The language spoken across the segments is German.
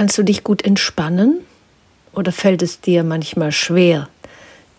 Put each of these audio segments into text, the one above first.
kannst du dich gut entspannen? Oder fällt es dir manchmal schwer,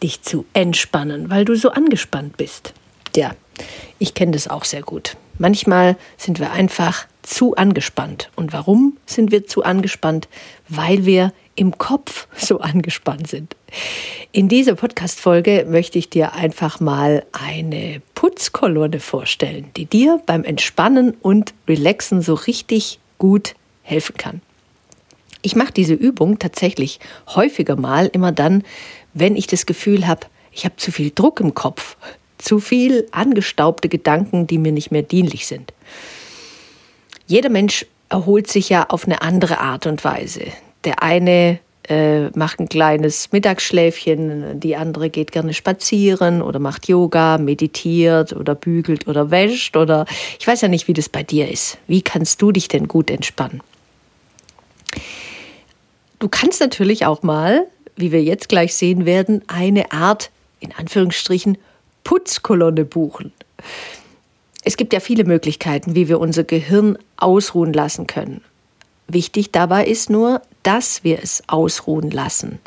dich zu entspannen, weil du so angespannt bist? Ja, ich kenne das auch sehr gut. Manchmal sind wir einfach zu angespannt. Und warum sind wir zu angespannt? Weil wir im Kopf so angespannt sind. In dieser Podcast-Folge möchte ich dir einfach mal eine Putzkolonne vorstellen, die dir beim Entspannen und Relaxen so richtig gut helfen kann. Ich mache diese Übung tatsächlich häufiger mal, immer dann, wenn ich das Gefühl habe, ich habe zu viel Druck im Kopf, zu viel angestaubte Gedanken, die mir nicht mehr dienlich sind. Jeder Mensch erholt sich ja auf eine andere Art und Weise. Der eine äh, macht ein kleines Mittagsschläfchen, die andere geht gerne spazieren oder macht Yoga, meditiert oder bügelt oder wäscht oder ich weiß ja nicht, wie das bei dir ist. Wie kannst du dich denn gut entspannen? Du kannst natürlich auch mal, wie wir jetzt gleich sehen werden, eine Art, in Anführungsstrichen, Putzkolonne buchen. Es gibt ja viele Möglichkeiten, wie wir unser Gehirn ausruhen lassen können. Wichtig dabei ist nur, dass wir es ausruhen lassen.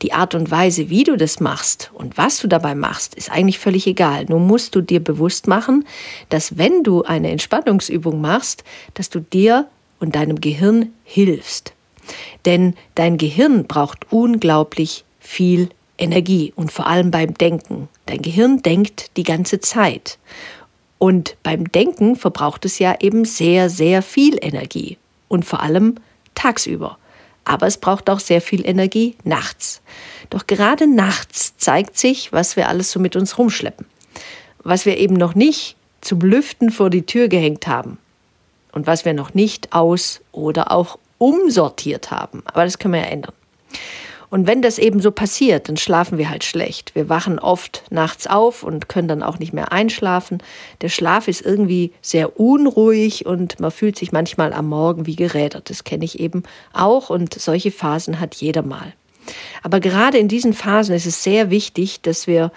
Die Art und Weise, wie du das machst und was du dabei machst, ist eigentlich völlig egal. Nur musst du dir bewusst machen, dass wenn du eine Entspannungsübung machst, dass du dir und deinem Gehirn hilfst. Denn dein Gehirn braucht unglaublich viel Energie und vor allem beim Denken. Dein Gehirn denkt die ganze Zeit. Und beim Denken verbraucht es ja eben sehr, sehr viel Energie. Und vor allem tagsüber. Aber es braucht auch sehr viel Energie nachts. Doch gerade nachts zeigt sich, was wir alles so mit uns rumschleppen. Was wir eben noch nicht zum Lüften vor die Tür gehängt haben. Und was wir noch nicht aus oder auch umsortiert haben. Aber das können wir ja ändern. Und wenn das eben so passiert, dann schlafen wir halt schlecht. Wir wachen oft nachts auf und können dann auch nicht mehr einschlafen. Der Schlaf ist irgendwie sehr unruhig und man fühlt sich manchmal am Morgen wie gerädert. Das kenne ich eben auch und solche Phasen hat jeder mal. Aber gerade in diesen Phasen ist es sehr wichtig, dass wir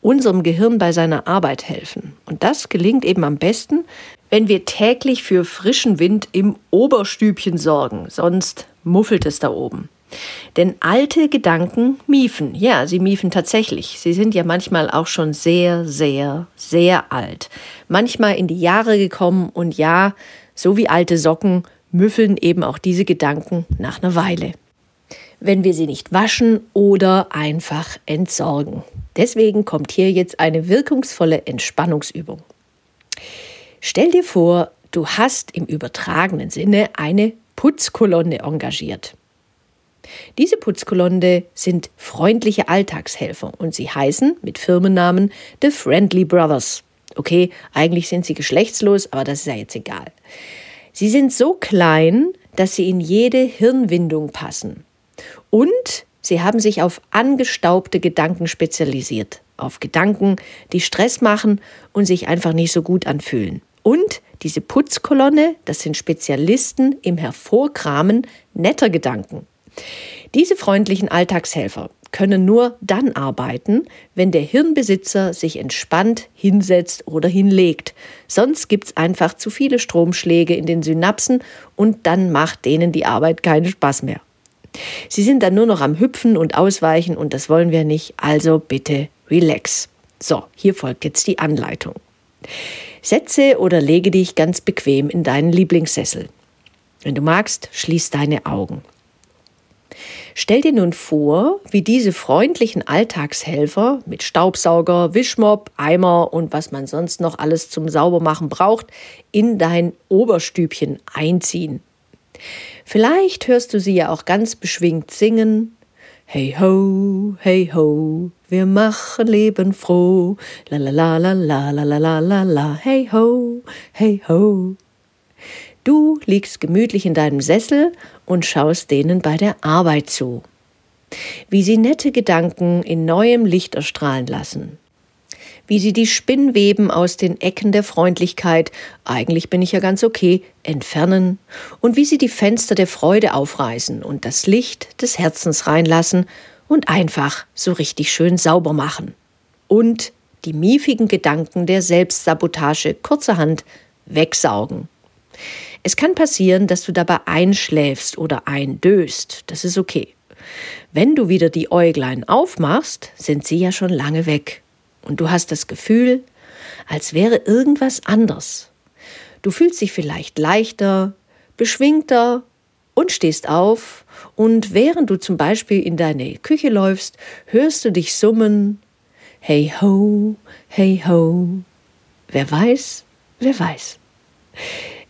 unserem Gehirn bei seiner Arbeit helfen. Und das gelingt eben am besten, wenn wir täglich für frischen Wind im Oberstübchen sorgen, sonst muffelt es da oben. Denn alte Gedanken miefen, ja, sie miefen tatsächlich. Sie sind ja manchmal auch schon sehr, sehr, sehr alt. Manchmal in die Jahre gekommen und ja, so wie alte Socken müffeln eben auch diese Gedanken nach einer Weile. Wenn wir sie nicht waschen oder einfach entsorgen. Deswegen kommt hier jetzt eine wirkungsvolle Entspannungsübung. Stell dir vor, du hast im übertragenen Sinne eine Putzkolonne engagiert. Diese Putzkolonne sind freundliche Alltagshelfer und sie heißen mit Firmennamen The Friendly Brothers. Okay, eigentlich sind sie geschlechtslos, aber das ist ja jetzt egal. Sie sind so klein, dass sie in jede Hirnwindung passen. Und sie haben sich auf angestaubte Gedanken spezialisiert. Auf Gedanken, die Stress machen und sich einfach nicht so gut anfühlen. Und diese Putzkolonne, das sind Spezialisten im Hervorkramen netter Gedanken. Diese freundlichen Alltagshelfer können nur dann arbeiten, wenn der Hirnbesitzer sich entspannt hinsetzt oder hinlegt. Sonst gibt es einfach zu viele Stromschläge in den Synapsen und dann macht denen die Arbeit keinen Spaß mehr. Sie sind dann nur noch am Hüpfen und Ausweichen und das wollen wir nicht, also bitte relax. So, hier folgt jetzt die Anleitung. Setze oder lege dich ganz bequem in deinen Lieblingssessel. Wenn du magst, schließ deine Augen. Stell dir nun vor, wie diese freundlichen Alltagshelfer mit Staubsauger, Wischmopp, Eimer und was man sonst noch alles zum Saubermachen braucht, in dein Oberstübchen einziehen. Vielleicht hörst du sie ja auch ganz beschwingt singen. Hey ho, hey ho, wir machen Leben froh. La la la la la la la la la, hey ho, hey ho. Du liegst gemütlich in deinem Sessel und schaust denen bei der Arbeit zu. Wie sie nette Gedanken in neuem Licht erstrahlen lassen. Wie sie die Spinnweben aus den Ecken der Freundlichkeit, eigentlich bin ich ja ganz okay, entfernen und wie sie die Fenster der Freude aufreißen und das Licht des Herzens reinlassen und einfach so richtig schön sauber machen. Und die miefigen Gedanken der Selbstsabotage kurzerhand wegsaugen. Es kann passieren, dass du dabei einschläfst oder eindöst. Das ist okay. Wenn du wieder die Äuglein aufmachst, sind sie ja schon lange weg. Und du hast das Gefühl, als wäre irgendwas anders. Du fühlst dich vielleicht leichter, beschwingter und stehst auf und während du zum Beispiel in deine Küche läufst, hörst du dich summen Hey ho, hey ho. Wer weiß, wer weiß.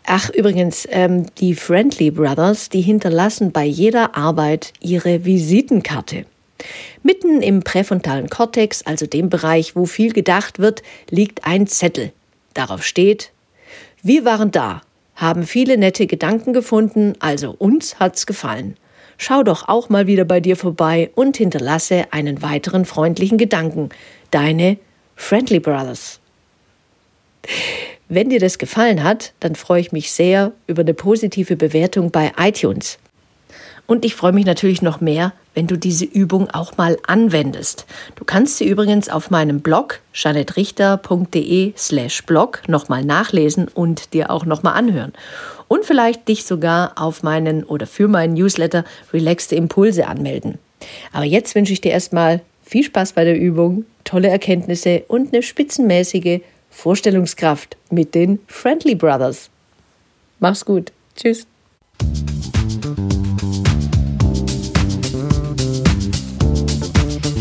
Ach, übrigens, ähm, die Friendly Brothers, die hinterlassen bei jeder Arbeit ihre Visitenkarte. Mitten im präfrontalen Kortex, also dem Bereich, wo viel gedacht wird, liegt ein Zettel. Darauf steht, wir waren da, haben viele nette Gedanken gefunden, also uns hat's gefallen. Schau doch auch mal wieder bei dir vorbei und hinterlasse einen weiteren freundlichen Gedanken. Deine Friendly Brothers. Wenn dir das gefallen hat, dann freue ich mich sehr über eine positive Bewertung bei iTunes. Und ich freue mich natürlich noch mehr, wenn du diese Übung auch mal anwendest. Du kannst sie übrigens auf meinem Blog janettrichter.de slash blog nochmal nachlesen und dir auch nochmal anhören. Und vielleicht dich sogar auf meinen oder für meinen Newsletter Relaxte Impulse anmelden. Aber jetzt wünsche ich dir erstmal viel Spaß bei der Übung, tolle Erkenntnisse und eine spitzenmäßige Vorstellungskraft mit den Friendly Brothers. Mach's gut. Tschüss.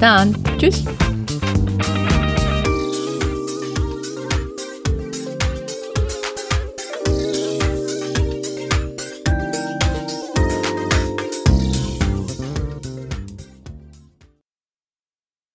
Dann. Tschüss.